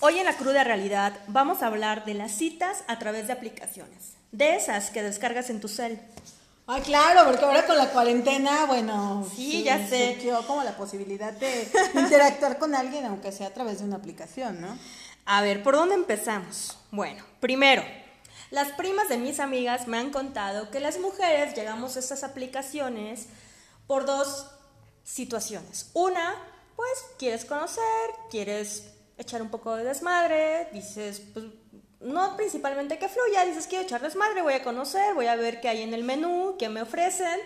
Hoy en la cruda realidad vamos a hablar de las citas a través de aplicaciones, de esas que descargas en tu cel. Ah, claro, porque ahora con la cuarentena, bueno, Sí, ya sé. surgió como la posibilidad de interactuar con alguien, aunque sea a través de una aplicación, ¿no? A ver, ¿por dónde empezamos? Bueno, primero, las primas de mis amigas me han contado que las mujeres llegamos a estas aplicaciones por dos situaciones. Una, pues quieres conocer, quieres echar un poco de desmadre, dices, pues no principalmente que fluya, dices quiero echar desmadre, voy a conocer, voy a ver qué hay en el menú, qué me ofrecen,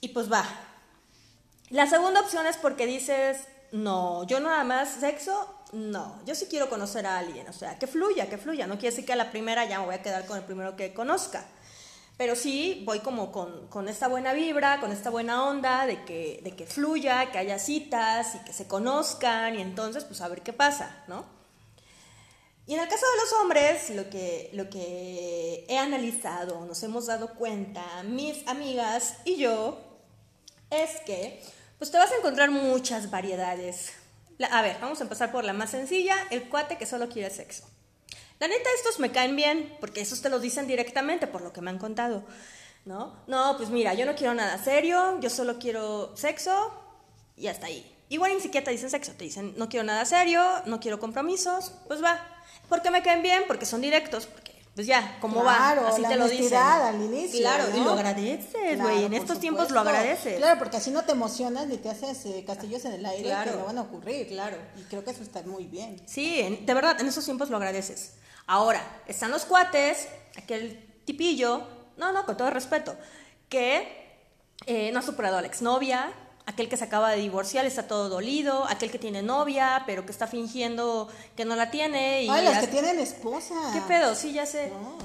y pues va. La segunda opción es porque dices, no, yo nada más sexo, no, yo sí quiero conocer a alguien, o sea, que fluya, que fluya, no quiere decir que a la primera ya me voy a quedar con el primero que conozca, pero sí voy como con, con esta buena vibra, con esta buena onda de que, de que fluya, que haya citas y que se conozcan y entonces pues a ver qué pasa, ¿no? Y en el caso de los hombres, lo que, lo que he analizado, nos hemos dado cuenta, mis amigas y yo, es que pues te vas a encontrar muchas variedades. A ver, vamos a empezar por la más sencilla, el cuate que solo quiere sexo. La neta, estos me caen bien, porque esos te lo dicen directamente, por lo que me han contado, ¿no? No, pues mira, yo no quiero nada serio, yo solo quiero sexo y hasta ahí. Igual ni siquiera te dicen sexo, te dicen no quiero nada serio, no quiero compromisos, pues va. ¿Por qué me caen bien? Porque son directos, porque pues ya, ¿cómo Claro, va? Así la te lo dicen. al inicio, Claro, y ¿no? lo agradeces, Claro, güey. en por estos tiempos lo supuesto. agradeces. Claro, porque así no te emocionas ni te haces eh, castillos en el aire Claro. que no van a ocurrir. Claro. Y creo que eso está muy bien. Sí, en- de verdad, en esos tiempos lo agradeces. Ahora, están los cuates, aquel tipillo, no, no, con todo respeto, que eh, no ha superado a la exnovia, aquel que se acaba de divorciar, está todo dolido, aquel que tiene novia, pero que está fingiendo que no la tiene. Y Ay, las hace- que tienen esposa. ¿Qué pedo? Sí, ya sé. No.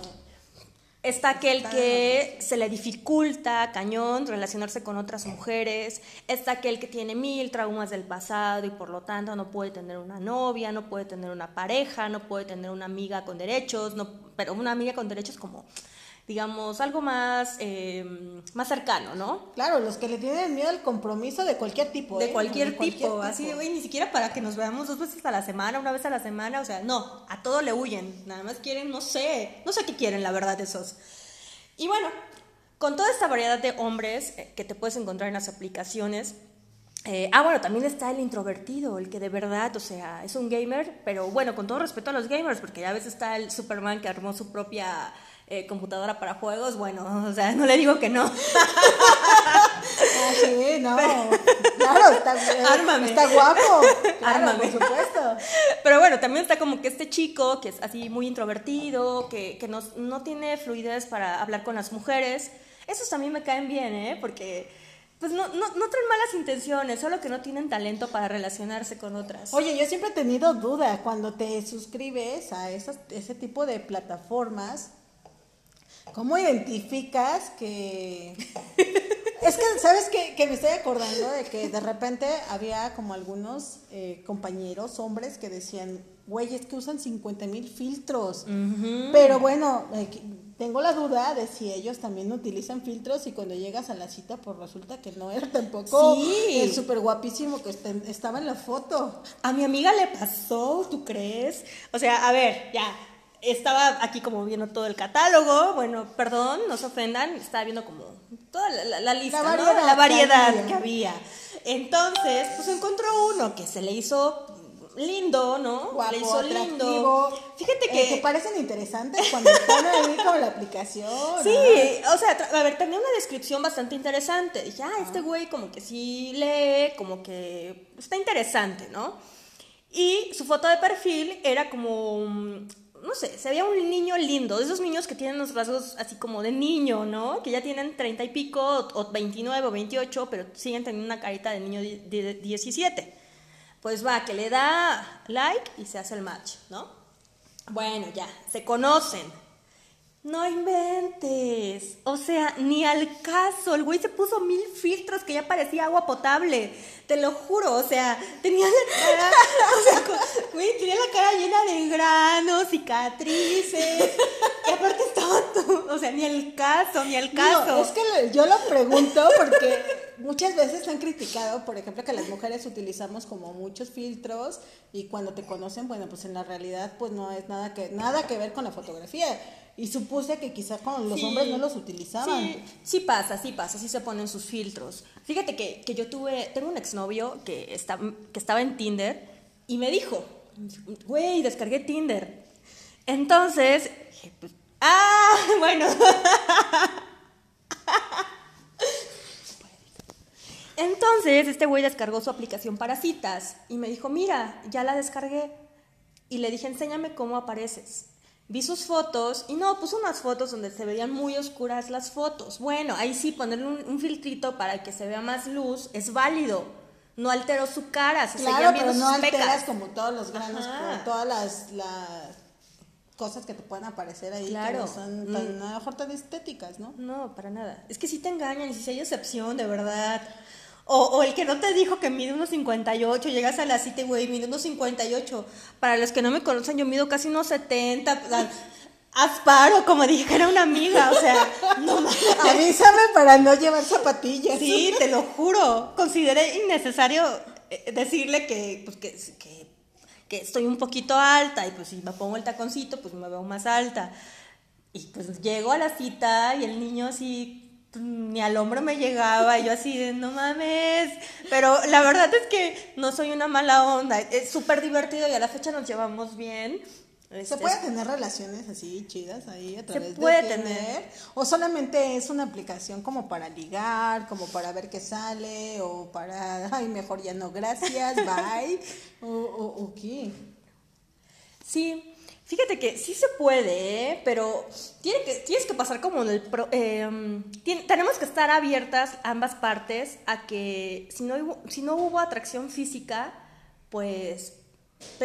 Está aquel que se le dificulta cañón relacionarse con otras mujeres. Está aquel que tiene mil traumas del pasado y por lo tanto no puede tener una novia, no puede tener una pareja, no puede tener una amiga con derechos, no, pero una amiga con derechos como, digamos, algo más, eh, más cercano, ¿no? Claro, los que le tienen miedo al compromiso de cualquier tipo. De ¿eh? cualquier, De tipo, así de, güey, ni siquiera para que nos veamos dos veces a la semana, una vez a la semana, o sea, no, a todo le huyen, nada más quieren, no sé, no sé qué quieren, la verdad, esos. Y bueno, con toda esta variedad de hombres eh, que te puedes encontrar en las aplicaciones, eh, ah, bueno, también está el introvertido, el que de verdad, o sea, es un gamer, pero bueno, con todo respeto a los gamers, porque ya a veces está el Superman que armó su propia eh, computadora para juegos, bueno, o sea, no le digo que no. Ah, sí, no. Claro, está, Ármame. está guapo. Claro, Ármame. por supuesto. Pero bueno, también está como que este chico que es así muy introvertido, que, que no, no tiene fluidez para hablar con las mujeres. Esos también me caen bien, ¿eh? Porque pues no, no, no traen malas intenciones, solo que no tienen talento para relacionarse con otras. Oye, yo siempre he tenido duda cuando te suscribes a esas, ese tipo de plataformas. ¿Cómo identificas que... Es que, ¿sabes qué? Que me estoy acordando de que de repente había como algunos eh, compañeros, hombres, que decían, güey, es que usan 50 mil filtros. Pero bueno, eh, tengo la duda de si ellos también utilizan filtros y cuando llegas a la cita, pues resulta que no era tampoco Sí. el súper guapísimo que este- estaba en la foto. A mi amiga le pasó, ¿tú crees? O sea, a ver, ya, estaba aquí como viendo todo el catálogo, bueno, perdón, no se ofendan, estaba viendo como toda la, la- la lista, La ¿no? variedad La que variedad había. que había. Entonces, pues encontró uno que se le hizo lindo, ¿no? Guapo, le hizo lindo. Fíjate eh, que... que parecen interesantes cuando están ahí con la aplicación. Sí, ¿no? o sea, a ver, tenía una descripción bastante interesante. Dije, ah, este güey como que sí lee, como que está interesante, ¿no? Y su foto de perfil era como, no sé, se veía un niño lindo, de esos niños que tienen los rasgos así como de niño, ¿no? Que ya tienen treinta y pico, o o 29 o 28, pero siguen teniendo una carita de niño de 17. Pues va, que le da like y se hace el match, ¿no? Bueno, ya, se conocen. No inventes. O sea, ni al caso. El güey se puso mil filtros que ya parecía agua potable. Te lo juro. O sea, tenía la cara. O sea, güey, tenía la cara llena de granos, cicatrices. Y aparte estaba todo. O sea, ni al caso, ni al caso. es que yo lo pregunto porque muchas veces han criticado, por ejemplo, que las mujeres utilizamos como muchos filtros y cuando te conocen, bueno, pues en la realidad pues no es nada que nada que ver con la fotografía. Y supuse que quizá con los hombres no los utilizaban. Sí, sí pasa, sí pasa, sí se ponen sus filtros. Fíjate que, que yo tuve, tengo un exnovio que, está, que estaba en Tinder y me dijo, güey, descargué Tinder. Entonces, pues, ah, bueno. Entonces, este güey descargó su aplicación para citas y me dijo, mira, ya la descargué. Y le dije, enséñame cómo apareces. Vi sus fotos y no, puso unas fotos donde se veían muy oscuras las fotos. Bueno, ahí sí, ponerle un, filtrito para que se vea más luz es válido. No alteró su cara, se claro, pero no alteras como todos los granos, como todas las, cosas que te pueden aparecer ahí claro. que no son tan, mm. mejor tan estéticas, ¿no? No, para nada. Es que si te engañan y si hay excepción, de verdad. O, el que no te dijo que mide unos 58, llegas a la cita y, güey, mide unos 58. Para los que no me conocen, yo mido casi unos 70. Asparo, como dije que era una amiga, o sea, no Avísame para no llevar zapatillas. Sí, te lo juro. Consideré innecesario eh, decirle que, pues, que, que, que estoy un poquito alta y pues si me pongo el taconcito, pues me veo más alta. Y pues llego a la cita y el niño así ni al hombro me llegaba, y yo así de no mames, pero la verdad es que no soy una mala onda, es súper divertido y a la fecha nos llevamos bien. ¿Se este, puede tener relaciones así chidas ahí a través se puede tener. ¿O solamente es una aplicación como para ligar, como para ver qué sale, o para, ay, mejor ya no, gracias, bye, o, o, o qué? Sí, Fíjate que sí se puede, ¿eh? pero tiene que, tienes que pasar como en el... Em, tenemos que estar abiertas ambas partes a que si no, hubo, si no hubo atracción física, pues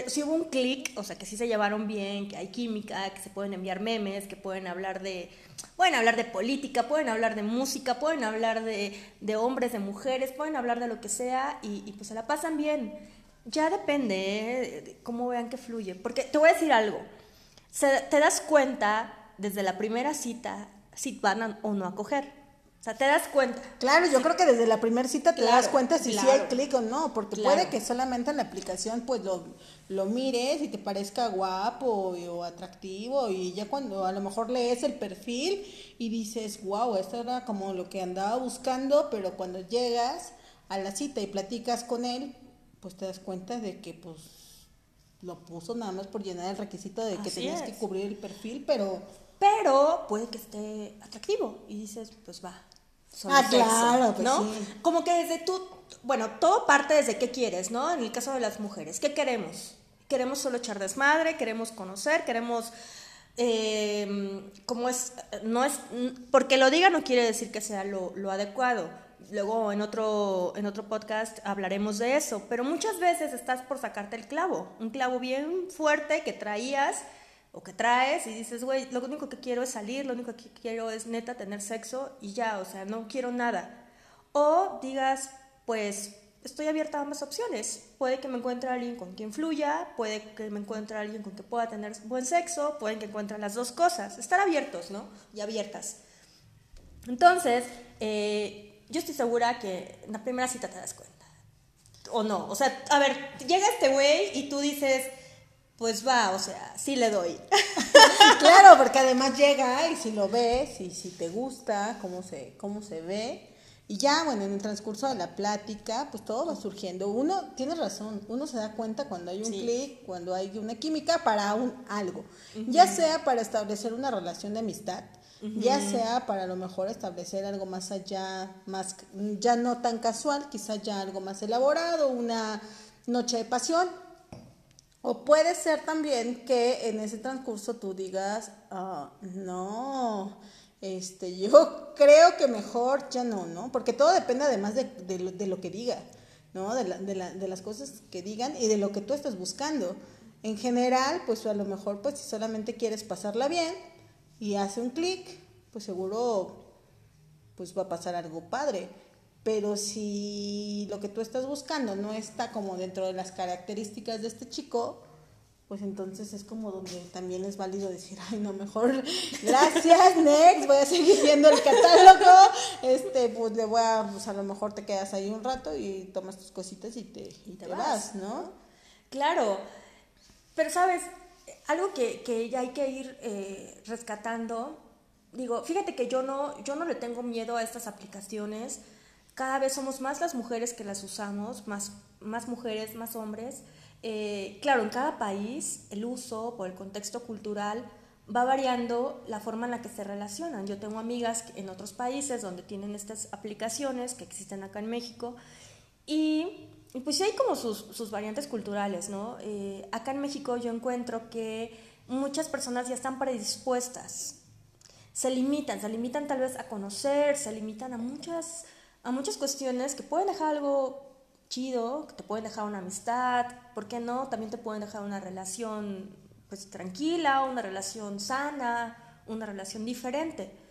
si hubo un clic, o sea, que sí se llevaron bien, que hay química, que se pueden enviar memes, que pueden hablar de, pueden hablar de política, pueden hablar de música, pueden hablar de, hombres, de mujeres, pueden hablar de lo que sea y pues se la pasan bien. Ya depende ¿eh? de cómo vean que fluye. Porque te voy a decir algo. te das cuenta desde la primera cita si van o no a coger. O sea, te das cuenta. Claro, yo creo que desde la primera cita te das cuenta si sí hay clic o no, porque puede que solamente en la aplicación pues lo, lo mires y te parezca guapo o atractivo y ya cuando a lo mejor lees el perfil y dices, wow, esto era como lo que andaba buscando, pero cuando llegas a la cita y platicas con él, pues te das cuenta de que pues lo puso nada más por llenar el requisito de que tenías que cubrir el perfil, pero... Pero puede que esté atractivo y dices, pues va. Ah, claro, pues ¿no? Como que desde tú, bueno, todo parte desde qué quieres, ¿no? En el caso de las mujeres, ¿qué queremos? Queremos solo echar desmadre, queremos conocer, queremos... Eh, como es, no es, porque lo diga no quiere decir que sea lo, lo adecuado luego en otro, en otro podcast hablaremos de eso, pero muchas veces estás por sacarte el clavo, un clavo bien fuerte que traías o que traes y dices, güey, lo único que quiero es salir, lo único que quiero es neta tener sexo y ya, o sea, no quiero nada. O digas, pues estoy abierta a ambas opciones. Puede que me encuentre alguien con quien fluya, puede que me encuentre alguien con quien pueda tener buen sexo, pueden que encuentre las dos cosas. Estar abiertos, ¿no? Y abiertas. Entonces, eh, yo estoy segura que en la primera cita te das cuenta. O no, o sea, a ver, llega este güey y tú dices, pues va, o sea, sí le doy. claro, porque además llega y si lo ves y si te gusta cómo se, cómo se ve. Y ya, bueno, en el transcurso de la plática, pues todo va surgiendo. Uno, tiene razón, uno se da cuenta cuando hay un clic, cuando hay una química para un algo. Ya sea para establecer una relación de amistad, ya sea para a lo mejor establecer algo más allá, más ya no tan casual, quizás ya algo más elaborado, una noche de pasión. O puede ser también que en ese transcurso tú digas, ah, no, este, yo creo que mejor ya no, ¿no? Porque todo depende además de, de, lo, que diga, ¿no? De, de, la, de las cosas que digan y de lo que tú estás buscando. En general, pues a lo mejor, pues si solamente quieres pasarla bien, y hace un clic, pues seguro pues va a pasar algo padre. Pero si lo que tú estás buscando no está como dentro de las características de este chico, pues entonces es como donde también es válido decir, ay, no, mejor, gracias, next, voy a seguir viendo el catálogo, este, pues le voy a, pues a lo mejor te quedas ahí un rato y tomas tus cositas y te, y te, vas. ¿no? Claro, pero sabes, algo que, que ya hay que ir eh, rescatando, digo, fíjate que yo no, yo no le tengo miedo a estas aplicaciones, cada vez somos más las mujeres que las usamos, más, más mujeres, más hombres, eh, claro, en cada país el uso por el contexto cultural va variando la forma en la que se relacionan. Yo tengo amigas en otros países donde tienen estas aplicaciones que existen acá en México y, pues sí hay como sus, variantes culturales, ¿no? Eh, acá en México yo encuentro que muchas personas ya están predispuestas, se limitan, se limitan tal vez a conocer, se limitan a muchas, a muchas cuestiones que pueden dejar algo chido, que te pueden dejar una amistad, ¿por qué no? También te pueden dejar una relación pues tranquila, una relación sana, una relación diferente.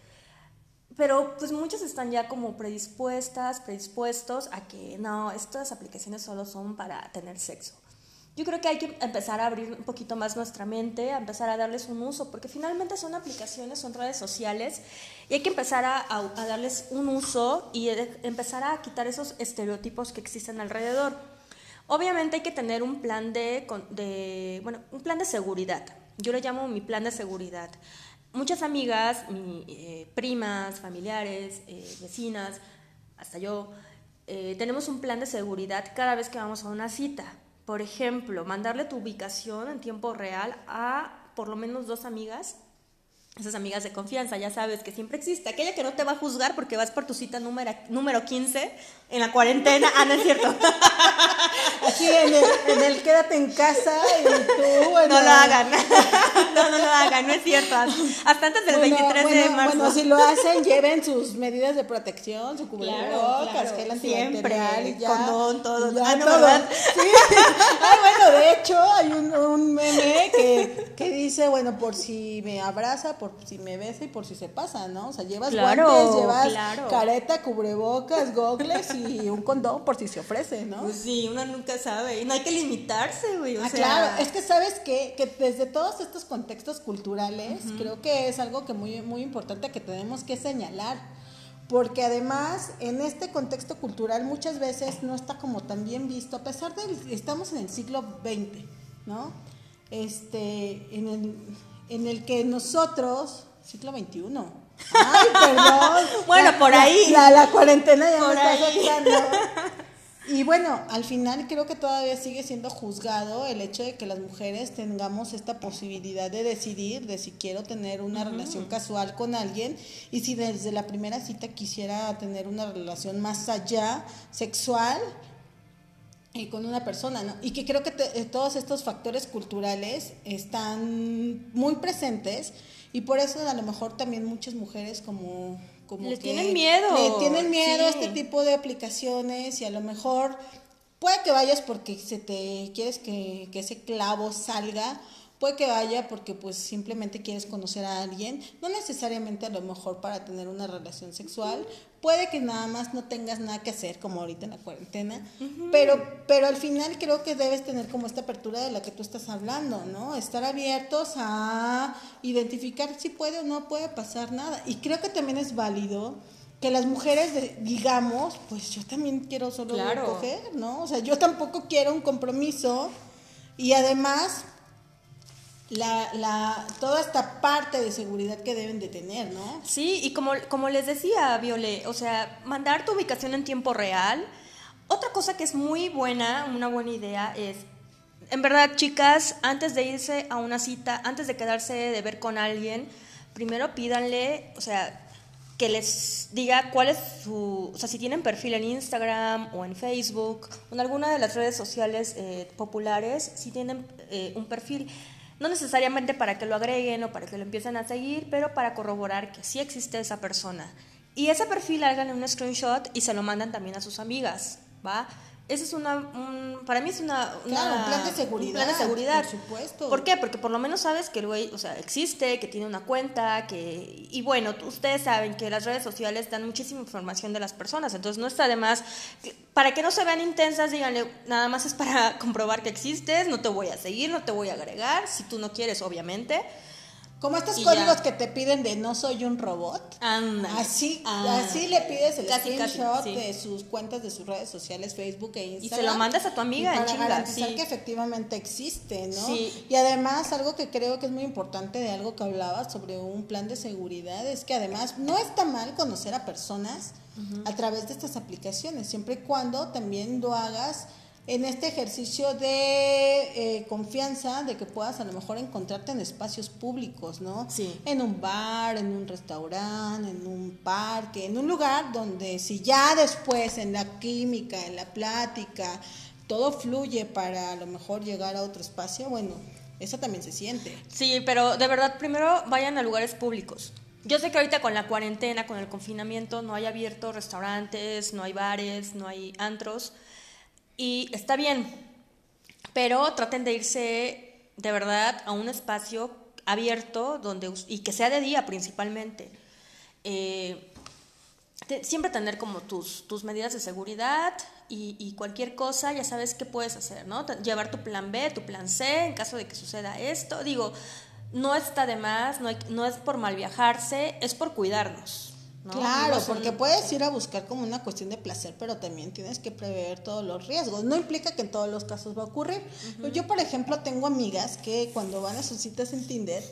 Pero pues muchos están ya como predispuestas, predispuestos a que no, estas aplicaciones solo son para tener sexo. Yo creo que hay que empezar a abrir un poquito más nuestra mente, a empezar a darles un uso, porque finalmente son aplicaciones, son redes sociales, y hay que empezar a, darles un uso y empezar a quitar esos estereotipos que existen alrededor. Obviamente hay que tener un plan de, de bueno, un plan de seguridad. Yo le llamo mi plan de seguridad. Muchas amigas, eh, primas, familiares, eh, vecinas, hasta yo, eh, tenemos un plan de seguridad cada vez que vamos a una cita. Por ejemplo, mandarle tu ubicación en tiempo real a por lo menos dos amigas, esas amigas de confianza, ya sabes que siempre existe, aquella que no te va a juzgar porque vas por tu cita número, número 15 en la cuarentena, ah, no es cierto. Aquí en el, en el quédate en casa y tú, bueno. No lo hagan, no, no lo hagan, no es cierto, hasta antes del 23 de marzo. Bueno, si lo hacen, lleven sus medidas de protección, su cubrebocas, gel antibacterial y ya. condón, todo. Ya, ah, no, todo. Sí. Ay, bueno, de hecho, hay un, un meme que, que dice, bueno, por si me abraza, por si me besa y por si se pasa, ¿no? O sea, llevas guantes, llevas careta, cubrebocas, gogles y un condón por si se ofrece, ¿no? Pues sí, uno nunca sabe. Y no hay que limitarse, güey. O ah, claro. Es que sabes que, que desde todos estos contextos culturales, creo que es algo que muy, muy importante que tenemos que señalar. Porque además, en este contexto cultural muchas veces no está como tan bien visto, a pesar de que estamos en el siglo XX, ¿no? Este, en el en el que nosotros, siglo XXI, ay, perdón. bueno, por ahí. La, cuarentena ya por está afectando. Y bueno, al final creo que todavía sigue siendo juzgado el hecho de que las mujeres tengamos esta posibilidad de decidir de si quiero tener una relación casual con alguien y si desde la primera cita quisiera tener una relación más allá sexual y con una persona, ¿no? Y que creo que eh, todos estos factores culturales están muy presentes y por eso a lo mejor también muchas mujeres como como le tienen miedo. le tienen miedo a este tipo de aplicaciones y a lo mejor puede que vayas porque se te quieres que, que ese clavo salga Puede que vaya porque pues simplemente quieres conocer a alguien, no necesariamente a lo mejor para tener una relación sexual, puede que nada más no tengas nada que hacer como ahorita en la cuarentena, pero pero al final creo que debes tener como esta apertura de la que tú estás hablando, ¿no? Estar abiertos a identificar si puede o no puede pasar nada. Y creo que también es válido que las mujeres digamos, pues yo también quiero solo coger, ¿no? O sea, yo tampoco quiero un compromiso y además la, la, toda esta parte de seguridad que deben de tener, ¿no? Sí, y como, como les decía, Viole, o sea, mandar tu ubicación en tiempo real. Otra cosa que es muy buena, una buena idea, es, en verdad, chicas, antes de irse a una cita, antes de quedarse de ver con alguien, primero pídanle, o sea, que les diga cuál es su, o sea, si tienen perfil en Instagram o en Facebook o en alguna de las redes sociales eh, populares, si tienen eh, un perfil no necesariamente para que lo agreguen o para que lo empiecen a seguir, pero para corroborar que sí existe esa persona. Y ese perfil háganle un screenshot y se lo mandan también a sus amigas, ¿va? Ese es una, un- para mí es una, Claro, un plan de seguridad, un plan de seguridad. por supuesto. ¿Por qué? Porque por lo menos sabes que el güey, o sea, existe, que tiene una cuenta, que y bueno, ustedes saben que las redes sociales dan muchísima información de las personas, entonces no está de más para que no se vean intensas, díganle, nada más es para comprobar que existes, no te voy a seguir, no te voy a agregar, si tú no quieres, obviamente. Como estos Y códigos ya. que te piden de no soy un robot. Ándale. Así, Ah. así le pides el Casi, casi, screenshot sí. de sus cuentas de sus redes sociales, Facebook e Instagram. se lo mandas a tu amiga y en para chinga, garantizar sí. que efectivamente existe, ¿no? Sí. Y además algo que creo que es muy importante de algo que hablabas sobre un plan de seguridad es que además no está mal conocer a personas a través de estas aplicaciones, siempre y cuando también lo hagas en este ejercicio de eh, confianza, de que puedas a lo mejor encontrarte en espacios públicos, ¿no? Sí. En un bar, en un restaurante, en un parque, en un lugar donde si ya después en la química, en la plática, todo fluye para a lo mejor llegar a otro espacio, bueno, eso también se siente. Sí, pero de verdad, primero vayan a lugares públicos. Yo sé que ahorita con la cuarentena, con el confinamiento, no hay abiertos restaurantes, no hay bares, no hay antros. Y está bien, pero traten de irse de verdad a un espacio abierto donde, y que sea de día principalmente. Eh, siempre tener como tus, tus medidas de seguridad y, cualquier cosa, ya sabes qué puedes hacer, ¿no? Llevar tu plan B, tu plan C en caso de que suceda esto. Digo, no está de más, no, hay- no es por mal viajarse, es por cuidarnos. ¿No? Claro, No porque puedes ir a buscar como una cuestión de placer, pero también tienes que prever todos los riesgos. No implica que en todos los casos va a ocurrir. Yo, por ejemplo, tengo amigas que cuando van a sus citas en Tinder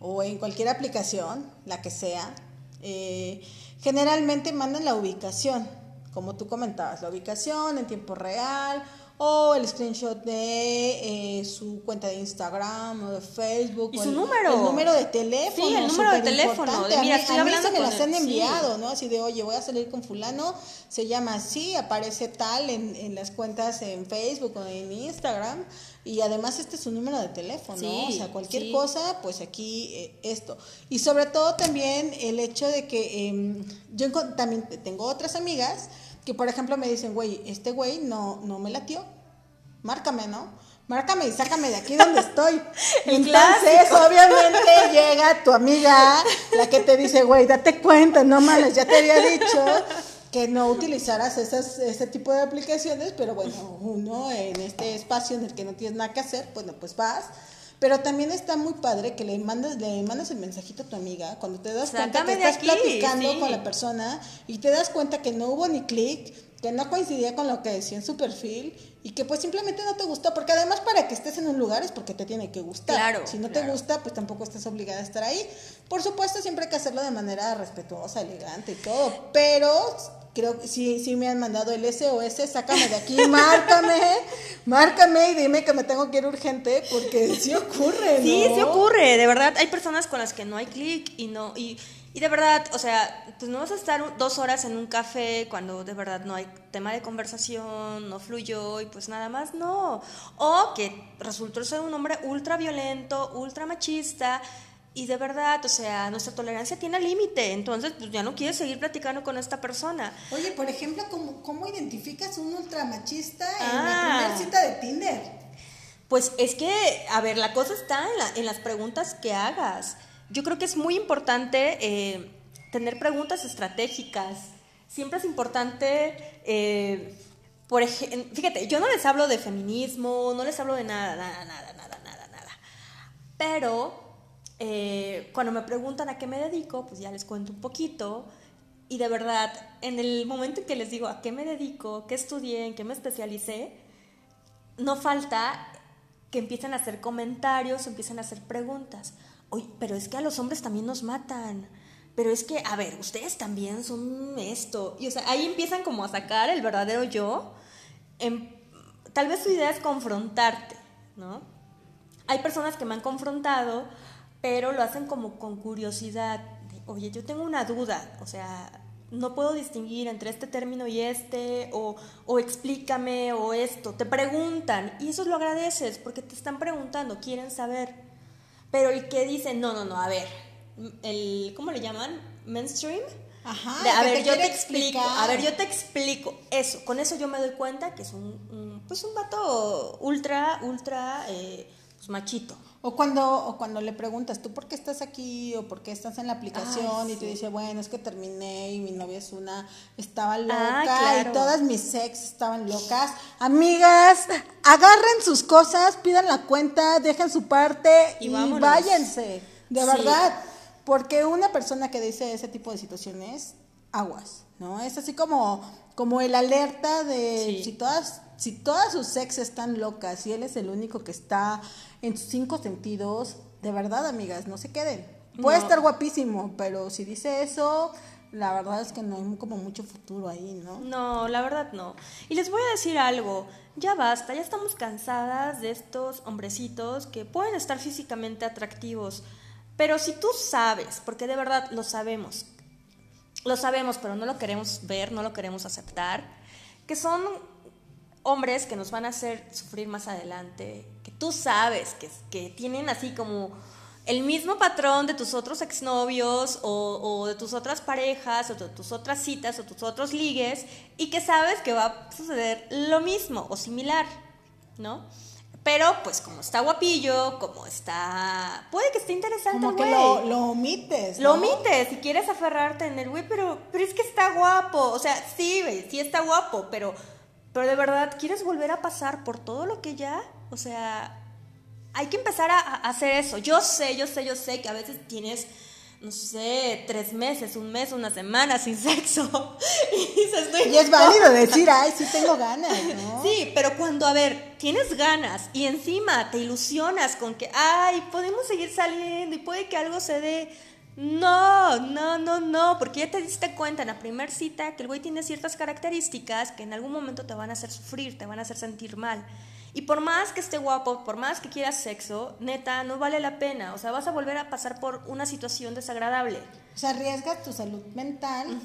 o en cualquier aplicación, la que sea, eh, generalmente mandan la ubicación, como tú comentabas, la ubicación en tiempo real o el screenshot de eh, su cuenta de Instagram o de Facebook. Y su el, número. El número de teléfono. Sí, el número de teléfono, de, A mira, mí- estoy a mí hablando se me con las han sí. enviado, ¿no? Así de, oye, voy a salir con fulano, se llama así, aparece tal en, en las cuentas en Facebook o en Instagram. Y además este es su número de teléfono, Sí, o sea, cualquier sí. cosa, pues aquí eh, esto. Y sobre todo también el hecho de que em, yo también tengo otras amigas que, por ejemplo, me dicen, güey, este güey no, no me latió, márcame, ¿no? Márcame y sácame de aquí donde estoy. Entonces, clásico. obviamente llega tu amiga, la que te dice, güey, date cuenta, no mames, ya te había dicho que no utilizaras esas, ese tipo de aplicaciones, pero bueno, uno en este espacio en el que no tienes nada que hacer, bueno, pues vas. Pero también está muy padre que le mandes, le mandas el mensajito a tu amiga cuando te das cuenta Sácame que de estás aquí, platicando sí. con la persona y te das cuenta que no hubo ni clic, que no coincidía con lo que decía en su perfil y que pues simplemente no te gustó, porque además para que estés en un lugar es porque te tiene que gustar. Claro, si no te gusta, pues tampoco estás obligada a estar ahí. Por supuesto, siempre hay que hacerlo de manera respetuosa, elegante y todo, pero creo que sí, sí me han mandado el SOS, sácame de aquí, márcame, márcame y dime que me tengo que ir urgente, porque sí ocurre, ¿no? Sí, sí ocurre, de verdad. Hay personas con las que no hay clic y no. Y, y de verdad, o sea, pues no vas a estar dos horas en un café cuando de verdad no hay tema de conversación, no fluyó y pues nada más no. O que resultó ser un hombre ultra violento, ultra machista. Y de verdad, o sea, nuestra tolerancia tiene límite, entonces pues ya no quieres seguir platicando con esta persona. Oye, por ejemplo, ¿cómo, cómo identificas un ultramachista en Ah. la primera cita de Tinder? Pues es que, a ver, la cosa está en, la- en las preguntas que hagas. Yo creo que es muy importante eh, tener preguntas estratégicas. Siempre es importante, eh, por ejemplo, fíjate, yo no les hablo de feminismo, no les hablo de nada, nada, nada, nada, nada, nada. Pero eh, cuando me preguntan a qué me dedico, pues ya les cuento un poquito. Y de verdad, en el momento en que les digo a qué me dedico, qué estudié, en qué me especialicé, no falta que empiecen a hacer comentarios, empiecen a hacer preguntas. Oye, pero es que a los hombres también nos matan. Pero es que, a ver, ustedes también son esto. Y o sea, ahí empiezan como a sacar el verdadero yo. Em, tal vez su idea es confrontarte, ¿no? Hay personas que me han confrontado, pero lo hacen como con curiosidad. de, Oye, yo tengo una duda, o sea, no puedo distinguir entre este término y este, o, o explícame, o esto. Te preguntan, y eso lo agradeces, porque te están preguntando, quieren saber. Pero el que dice, no, no, no, a ver, el, ¿cómo le llaman? Mainstream. Ajá, De, a ver, yo te explico, a ver, yo te explico. Eso, con eso yo me doy cuenta que es un, un- pues un vato ultra, ultra, eh, pues machito. O cuando, o cuando le preguntas, ¿tú por qué estás aquí? ¿O por qué estás en la aplicación? Ay, y te dice, bueno, es que terminé y mi novia es una, estaba loca Ah, claro. y todas mis ex estaban locas. Amigas, agarren sus cosas, pidan la cuenta, dejen su parte Y y, váyanse. De Sí. verdad. Porque una persona que dice ese tipo de situaciones, aguas, ¿no? Es así como, como el alerta de Sí. si todas, si todas sus ex están locas y él es el único que está en sus cinco sentidos, de verdad, amigas, no se queden. Puede No. estar guapísimo, pero si dice eso, la verdad es que no hay como mucho futuro ahí, ¿no? No, la verdad no. Y les voy a decir algo, ya basta, ya estamos cansadas de estos hombrecitos que pueden estar físicamente atractivos, pero si tú sabes, porque de verdad lo sabemos, lo sabemos, pero no lo queremos ver, no lo queremos aceptar, que son hombres que nos van a hacer sufrir más adelante, que tú sabes que, que tienen así como el mismo patrón de tus otros exnovios o, o de tus otras parejas o de tus otras citas o tus otros ligues y que sabes que va a suceder lo mismo o similar, ¿no? Pero pues como está guapillo, como está... Puede que esté interesante Como el que lo, lo omites. Lo omites si quieres aferrarte en el güey, pero, pero es que está guapo. O sea, sí, güey, sí está guapo, pero, pero de verdad, ¿quieres volver a pasar por todo lo que ya? O sea, hay que empezar a, a hacer eso. Yo sé, yo sé, yo sé que a veces tienes, no sé, tres meses, un mes, una semana sin sexo. y dices, no Y es válido decir, ay, sí tengo ganas, ¿no? Sí, pero cuando, a ver, tienes ganas y encima te ilusionas con que, ay, podemos seguir saliendo y puede que algo se dé. No, no, no, no, porque ya te diste cuenta en la primera cita que el güey tiene ciertas características que en algún momento te van a hacer sufrir, te van a hacer sentir mal. Y por más que esté guapo, por más que quieras sexo, neta, no vale la pena. O sea, vas a volver a pasar por una situación desagradable. O sea, arriesgas tu salud mental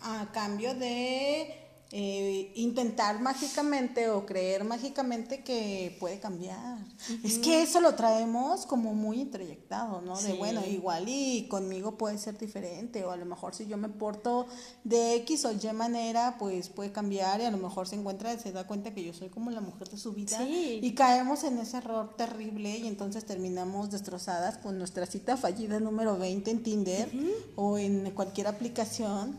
a cambio de eh, intentar mágicamente o creer mágicamente que puede cambiar. Es que eso lo traemos como muy introyectado, ¿no? De bueno, igual y conmigo puede ser diferente, o a lo mejor si yo me porto de X o Y manera, pues puede cambiar y a lo mejor se encuentra, se da cuenta que yo soy como la mujer de su vida Sí. y caemos en ese error terrible y entonces terminamos destrozadas con nuestra cita fallida número 20 en Tinder o en cualquier aplicación.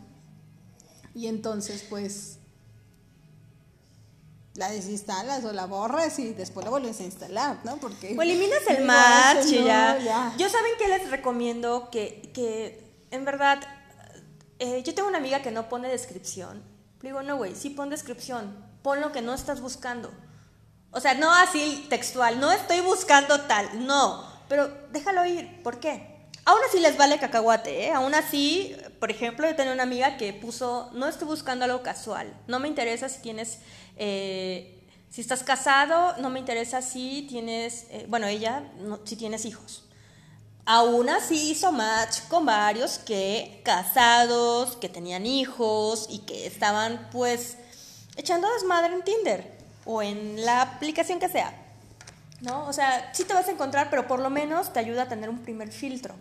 Y entonces, pues, la desinstalas o la borras y después la vuelves a instalar, ¿no? Porque... O eliminas el match y no, ya. Yo saben que les recomiendo que, que en verdad, eh, yo tengo una amiga que no pone descripción. Le digo, no, güey, sí pon descripción. Pon lo que no estás buscando. O sea, no así textual, no estoy buscando tal, no. Pero déjalo ir, ¿por qué? Aún así les vale cacahuate, ¿eh? Aún así, por ejemplo, yo tenía una amiga que puso, no estoy buscando algo casual, no me interesa si tienes, eh, si estás casado, no me interesa si tienes, eh, bueno, ella, no, si tienes hijos. Aún así hizo match con varios que casados, que tenían hijos y que estaban pues echando desmadre en Tinder o en la aplicación que sea. ¿No? O sea, sí te vas a encontrar, pero por lo menos te ayuda a tener un primer filtro.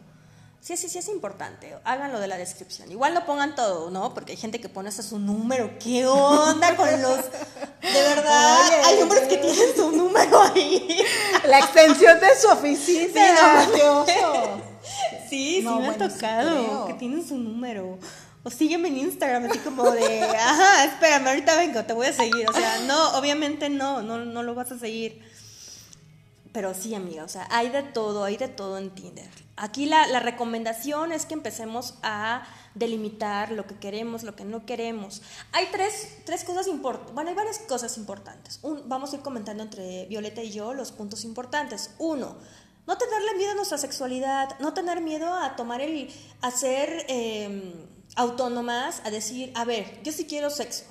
Sí, sí, sí es importante. Hagan lo de la descripción. Igual no pongan todo, ¿no? Porque hay gente que pone hasta su número. ¿Qué onda con los...? De verdad, Oye. hay hombres que tienen su número ahí. La extensión de su oficina. Sí, no. Sí, sí me ha bueno, tocado que tienen su número. O sígueme en Instagram, así como de, ajá, espérame, ahorita vengo, te voy a seguir. O sea, no, obviamente no, no, no lo vas a seguir. Pero sí, amiga, o sea, hay de todo, hay de todo en Tinder. Aquí la, la recomendación es que empecemos a delimitar lo que queremos, lo que no queremos. Hay tres, tres cosas importantes, bueno, hay varias cosas importantes. Un- vamos a ir comentando entre Violeta y yo los puntos importantes. Uno, no tenerle miedo a nuestra sexualidad, no tener miedo a tomar el, a ser eh, autónomas, a decir, a ver, yo sí quiero sexo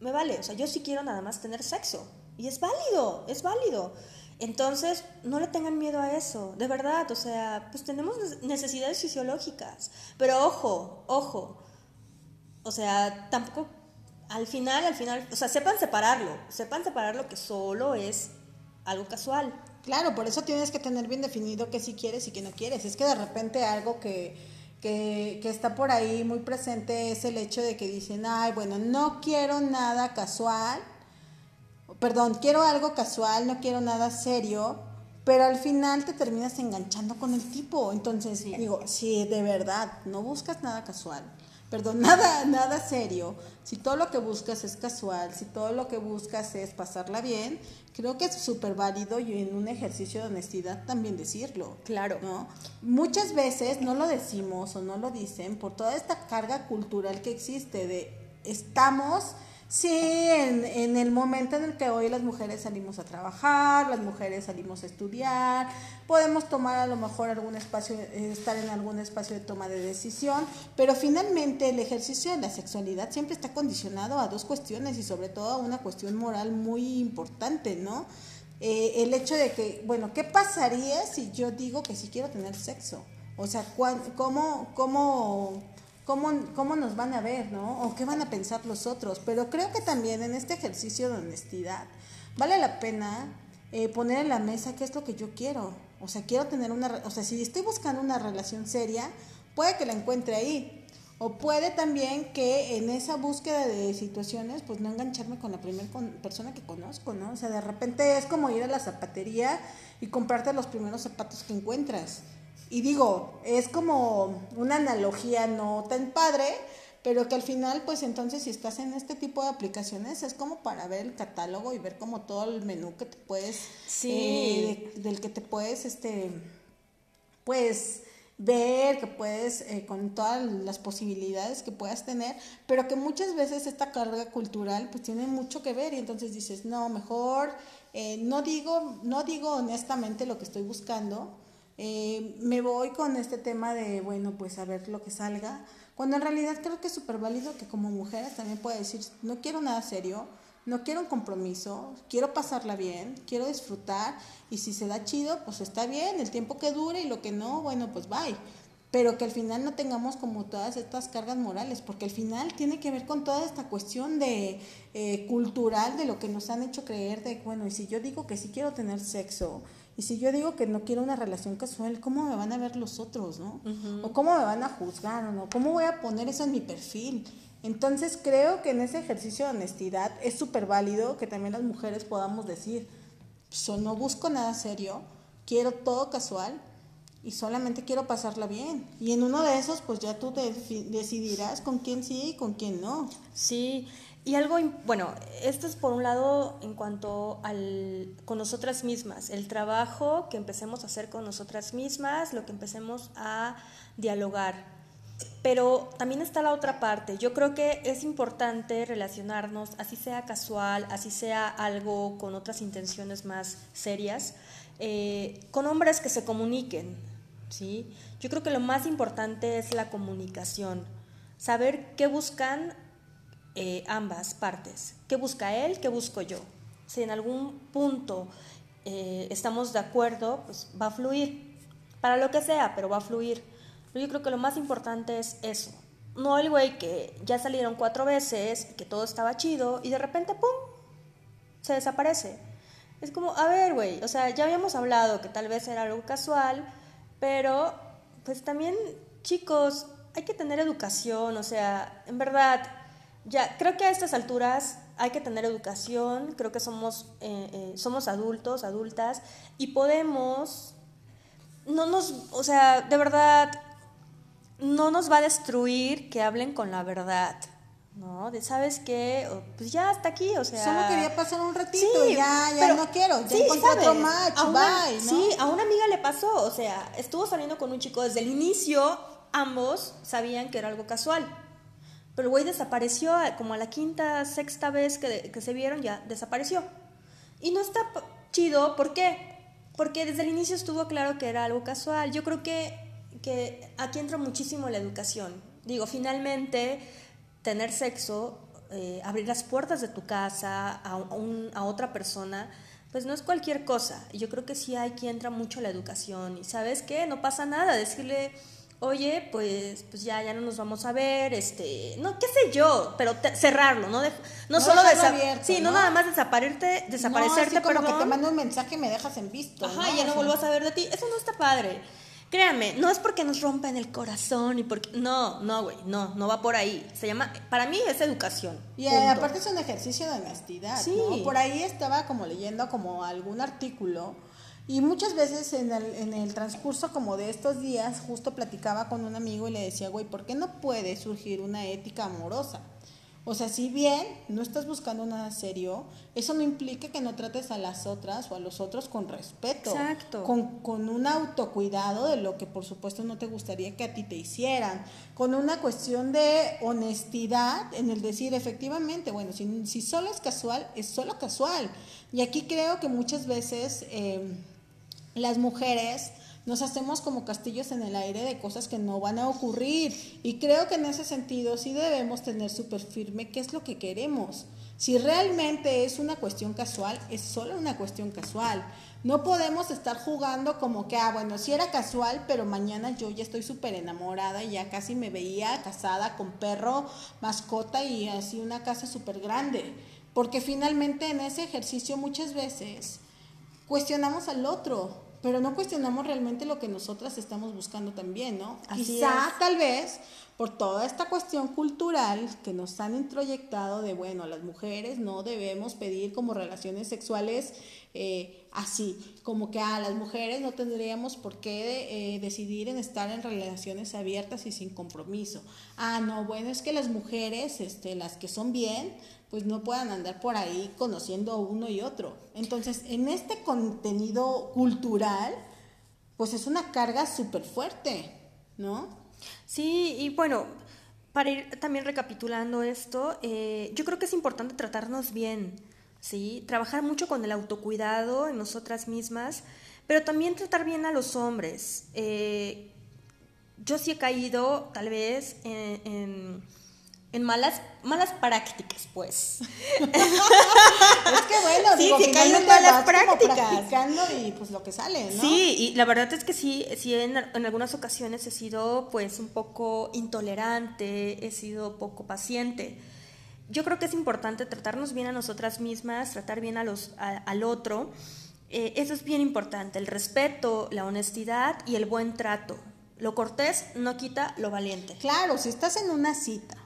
me vale, o sea, yo sí quiero nada más tener sexo. Y es válido, es válido. Entonces, no le tengan miedo a eso, de verdad, o sea, pues tenemos necesidades fisiológicas. Pero ojo, ojo, o sea, tampoco, al final, al final, o sea, sepan separarlo, sepan separar lo que solo es algo casual. Claro, por eso tienes que tener bien definido qué sí quieres y qué no quieres. Es que de repente algo que, que, que está por ahí muy presente es el hecho de que dicen, ay, bueno, no quiero nada casual, perdón, quiero algo casual, no quiero nada serio, pero al final te terminas enganchando con el tipo. Entonces, digo, si de verdad no buscas nada casual, perdón, nada, nada serio, si todo lo que buscas es casual, si todo lo que buscas es pasarla bien, creo que es súper válido y en un ejercicio de honestidad también decirlo. Claro. ¿no? Muchas veces no lo decimos o no lo dicen por toda esta carga cultural que existe de estamos Sí, en, el momento en el que hoy las mujeres salimos a trabajar, las mujeres salimos a estudiar, podemos tomar a lo mejor algún espacio, eh, estar en algún espacio de toma de decisión, pero finalmente el ejercicio de la sexualidad siempre está condicionado a dos cuestiones y sobre todo a una cuestión moral muy importante, ¿no? Eh, el hecho de que, bueno, ¿qué pasaría si yo digo que sí quiero tener sexo? O sea, ¿cómo, cómo cómo, cómo nos van a ver, ¿no? O qué van a pensar los otros. Pero creo que también en este ejercicio de honestidad vale la pena eh, poner en la mesa qué es lo que yo quiero. O sea, quiero tener una, o sea, si estoy buscando una relación seria, puede que la encuentre ahí. O puede también que en esa búsqueda de situaciones, pues no engancharme con la primera persona que conozco, ¿no? O sea, de repente es como ir a la zapatería y comprarte los primeros zapatos que encuentras. Y digo, es como una analogía no tan padre, pero que al final, pues entonces si estás en este tipo de aplicaciones, es como para ver el catálogo y ver como todo el menú que te puedes, sí. Eh, del que te puedes, este, pues ver, que puedes, eh, con todas las posibilidades que puedas tener, pero que muchas veces esta carga cultural pues tiene mucho que ver y entonces dices, no, mejor, eh, no digo, no digo honestamente lo que estoy buscando, eh, me voy con este tema de, bueno, pues a ver lo que salga, cuando en realidad creo que es súper válido que como mujeres también pueda decir, no quiero nada serio, no quiero un compromiso, quiero pasarla bien, quiero disfrutar y si se da chido, pues está bien, el tiempo que dure y lo que no, bueno, pues bye. Pero que al final no tengamos como todas estas cargas morales, porque al final tiene que ver con toda esta cuestión de eh, cultural de lo que nos han hecho creer de, bueno, y si yo digo que sí quiero tener sexo, y si yo digo que no quiero una relación casual, ¿cómo me van a ver los otros, no? O cómo me van a juzgar, ¿o no? ¿Cómo voy a poner eso en mi perfil? Entonces creo que en ese ejercicio de honestidad es súper válido que también las mujeres podamos decir, yo no busco nada serio, quiero todo casual y solamente quiero pasarla bien. Y en uno de esos, pues ya tú te decidirás con quién sí y con quién no. Sí, y algo, bueno, esto es por un lado en cuanto al con nosotras mismas, el trabajo que empecemos a hacer con nosotras mismas, lo que empecemos a dialogar. Pero también está la otra parte. Yo creo que es importante relacionarnos, así sea casual, así sea algo con otras intenciones más serias, eh, con hombres que se comuniquen. ¿sí? Yo creo que lo más importante es la comunicación, saber qué buscan eh, ambas partes. ¿Qué busca él? ¿Qué busco yo? Si en algún punto eh, estamos de acuerdo, pues va a fluir. Para lo que sea, pero va a fluir. yo creo que lo más importante es eso. No el güey que ya salieron cuatro veces, que todo estaba chido y de repente, ¡pum!, se desaparece. Es como, a ver, güey, o sea, ya habíamos hablado que tal vez era algo casual, pero pues también, chicos, hay que tener educación, o sea, en verdad, ya, creo que a estas alturas hay que tener educación, creo que somos, eh, eh, somos adultos, adultas, y podemos, no nos, o sea, de verdad, no nos va a destruir que hablen con la verdad. ¿no? De, ¿sabes qué? Pues ya hasta aquí, o sea... Solo quería pasar un ratito, ya, ya no quiero, ya encontré otro macho, bye, ¿no? Sí, a una amiga le pasó, o sea, estuvo saliendo con un chico desde el inicio, ambos sabían que era algo casual, pero el güey desapareció como a la quinta, sexta vez que, que se vieron, ya desapareció. Y no está chido, ¿por qué? Porque desde el inicio estuvo claro que era algo casual. Yo creo que, que aquí entra muchísimo la educación. Digo, finalmente, tener sexo, eh, abrir las puertas de tu casa a, a otra persona, pues no es cualquier cosa. Yo creo que sí hay que entra mucho la educación. Y sabes qué, no pasa nada, decirle oye, pues, pues ya, ya no nos vamos a ver, este, no, qué sé yo, pero cerrarlo, ¿no? no, solo desaparecerte, sí, ¿no? nada más desaparecerte, desaparecerte, no, como que te mando un mensaje y me dejas en visto. Ajá, ya no vuelvo a saber de ti, eso no está padre. Créanme, no es porque nos rompen el corazón y porque... No, no, güey, no, no va por ahí. Se llama... Para mí es educación. Y eh, aparte es un ejercicio de honestidad, sí. ¿no? Por ahí estaba como leyendo como algún artículo y muchas veces en el, en el transcurso como de estos días justo platicaba con un amigo y le decía, güey, ¿por qué no puede surgir una ética amorosa? O sea, si bien no estás buscando nada serio, eso no implica que no trates a las otras o a los otros con respeto. Exacto. Con, con un autocuidado de lo que por supuesto no te gustaría que a ti te hicieran. Con una cuestión de honestidad en el decir efectivamente, bueno, si, si solo es casual, es solo casual. Y aquí creo que muchas veces eh, las mujeres nos hacemos como castillos en el aire de cosas que no van a ocurrir. Y creo que en ese sentido sí debemos tener súper firme qué es lo que queremos. Si realmente es una cuestión casual, es solo una cuestión casual. No podemos estar jugando como que, ah, bueno, sí era casual, pero mañana yo ya estoy súper enamorada y ya casi me veía casada con perro, mascota y así una casa súper grande. Porque finalmente en ese ejercicio muchas veces cuestionamos al otro, pero no cuestionamos realmente lo que nosotras estamos buscando también, ¿no? Quizá, tal vez, por toda esta cuestión cultural que nos han introyectado de, bueno, las mujeres no debemos pedir como relaciones sexuales eh, así, como que a las mujeres no tendríamos por qué eh, decidir en estar en relaciones abiertas y sin compromiso. Ah, no, bueno, es que las mujeres, este, las que son bien, pues no puedan andar por ahí conociendo uno y otro. Entonces, en este contenido cultural, pues es una carga súper fuerte, ¿no? Sí, y bueno, para ir también recapitulando esto, eh, yo creo que es importante tratarnos bien, ¿sí? Trabajar mucho con el autocuidado en nosotras mismas, pero también tratar bien a los hombres. Eh, yo sí he caído, tal vez, en malas malas prácticas, pues. es que bueno, sí, digo, en malas prácticas. practicando y pues lo que sale, ¿no? Sí, y la verdad es que sí, sí en, en, algunas ocasiones he sido pues un poco intolerante, he sido poco paciente. Yo creo que es importante tratarnos bien a nosotras mismas, tratar bien a los, al otro. Eh, eso es bien importante, el respeto, la honestidad y el buen trato. Lo cortés no quita lo valiente. Claro, si estás en una cita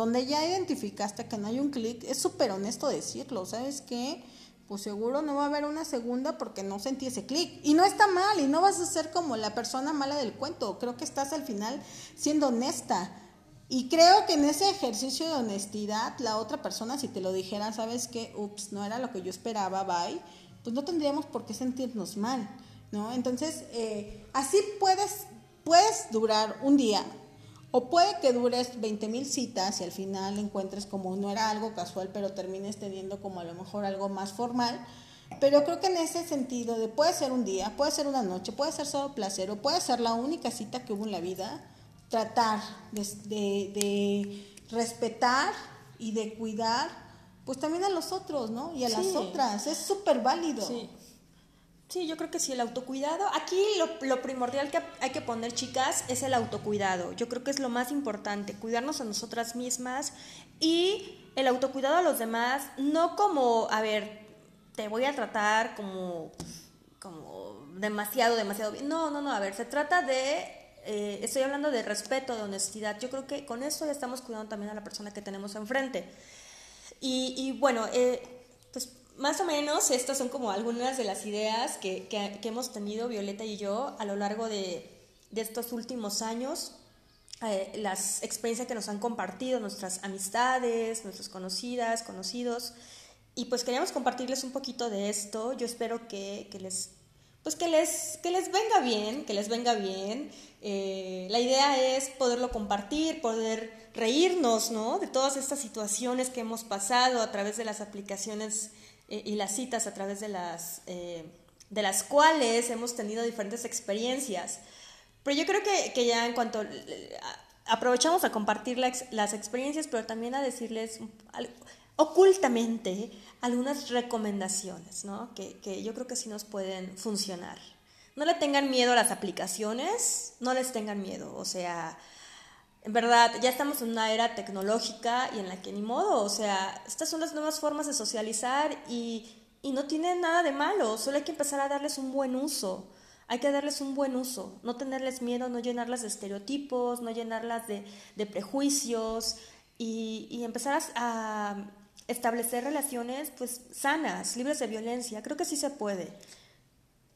donde ya identificaste que no hay un clic, es súper honesto decirlo, ¿sabes qué? Pues seguro no va a haber una segunda porque no sentí ese clic. Y no está mal, y no vas a ser como la persona mala del cuento. Creo que estás al final siendo honesta. Y creo que en ese ejercicio de honestidad, la otra persona, si te lo dijera, sabes qué? ups, no era lo que yo esperaba, bye, pues no tendríamos por qué sentirnos mal, ¿no? Entonces, eh, así puedes, puedes durar un día, o puede que dures 20 mil citas y al final encuentres como no era algo casual, pero termines teniendo como a lo mejor algo más formal. Pero creo que en ese sentido de puede ser un día, puede ser una noche, puede ser solo placer o puede ser la única cita que hubo en la vida, tratar de, de, respetar y de cuidar pues también a los otros, ¿no? Y a las otras, es súper válido. Sí. Sí, yo creo que sí, el autocuidado. Aquí lo, primordial que hay que poner, chicas, es el autocuidado. Yo creo que es lo más importante, cuidarnos a nosotras mismas y el autocuidado a los demás, no como, a ver, te voy a tratar como, como demasiado, demasiado bien. No, no, no, a ver, se trata de, eh, estoy hablando de respeto, de honestidad. Yo creo que con eso ya estamos cuidando también a la persona que tenemos enfrente. Y, y bueno, eh, pues más o menos estas son como algunas de las ideas que, hemos tenido Violeta y yo a lo largo de, estos últimos años, eh, las experiencias que nos han compartido nuestras amistades, nuestras conocidas, conocidos, y pues queríamos compartirles un poquito de esto. Yo espero que, les pues que les, que les venga bien, que les venga bien. Eh, la idea es poderlo compartir, poder reírnos, ¿no? De todas estas situaciones que hemos pasado a través de las aplicaciones y las citas a través de las, eh, de las cuales hemos tenido diferentes experiencias. Pero yo creo que, que ya en cuanto aprovechamos a compartir las experiencias, pero también a decirles ocultamente algunas recomendaciones, ¿no? Que, que yo creo que sí nos pueden funcionar. No le tengan miedo a las aplicaciones, no les tengan miedo, o sea, en verdad, ya estamos en una era tecnológica y en la que ni modo, o sea, estas son las nuevas formas de socializar y, y no tienen nada de malo, solo hay que empezar a darles un buen uso. hay que darles un buen uso, no tenerles miedo, no llenarlas de estereotipos, no llenarlas de, de prejuicios y, y empezar a, a, establecer relaciones pues sanas, libres de violencia. Creo que sí se puede.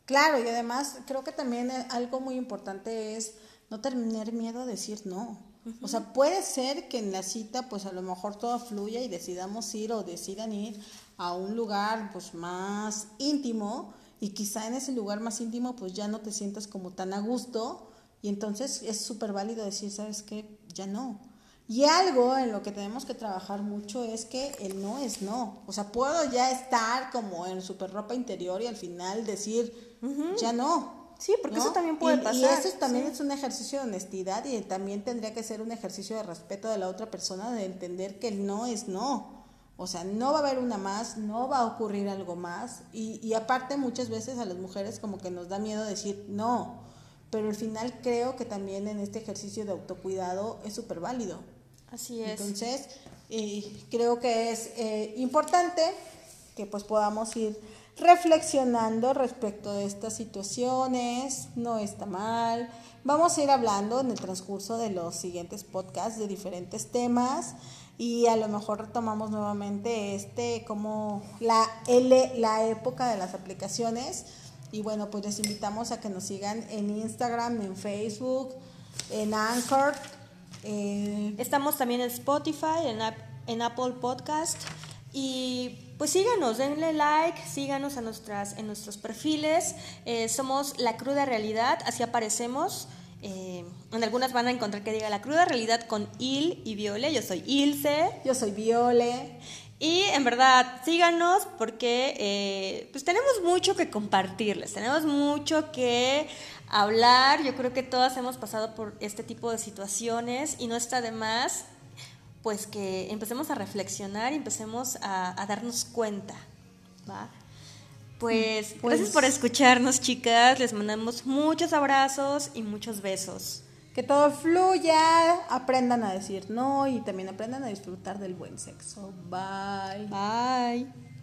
Claro, y además creo que también algo muy importante es no tener miedo a decir no. O sea, puede ser que en la cita pues a lo mejor todo fluya y decidamos ir o decidan ir a un lugar pues más íntimo y quizá en ese lugar más íntimo pues ya no te sientas como tan a gusto y entonces es súper válido decir, ¿sabes qué? Ya no. Y algo en lo que tenemos que trabajar mucho es que el no es no. O sea, puedo ya estar como en super ropa interior y al final decir, ya no. Sí, porque eso también puede pasar. Y eso también es un ejercicio de honestidad y también tendría que ser un ejercicio de respeto de la otra persona, de entender que el no es no. O sea, no va a haber una más, no va a ocurrir algo más. Y, y aparte muchas veces a las mujeres como que nos da miedo decir no. Pero al final creo que también en este ejercicio de autocuidado es súper válido. Así es. Entonces, eh, creo que es eh, importante que pues podamos ir reflexionando respecto de estas situaciones, no está mal. Vamos a ir hablando en el transcurso de los siguientes podcasts de diferentes temas y a lo mejor retomamos nuevamente este como la L, la época de las aplicaciones. Y bueno, pues les invitamos a que nos sigan en Instagram, en Facebook, en Anchor. Eh, Estamos también en Spotify, en, en Apple Podcast. Y pues síganos, denle like, síganos a nuestras, en nuestros perfiles. Eh, somos La Cruda Realidad, así aparecemos. Eh, en algunas van a encontrar que diga La Cruda Realidad con Il y Viole. Yo soy Ilse. Yo soy Viole. Y en verdad, síganos porque eh, pues tenemos mucho que compartirles, tenemos mucho que hablar. Yo creo que todas hemos pasado por este tipo de situaciones y no está de más pues que empecemos a reflexionar y empecemos a, a darnos cuenta, ¿va? Pues, pues, gracias por escucharnos, chicas. Les mandamos muchos abrazos y muchos besos. Que todo fluya, aprendan a decir no y también aprendan a disfrutar del buen sexo. Bye. Bye.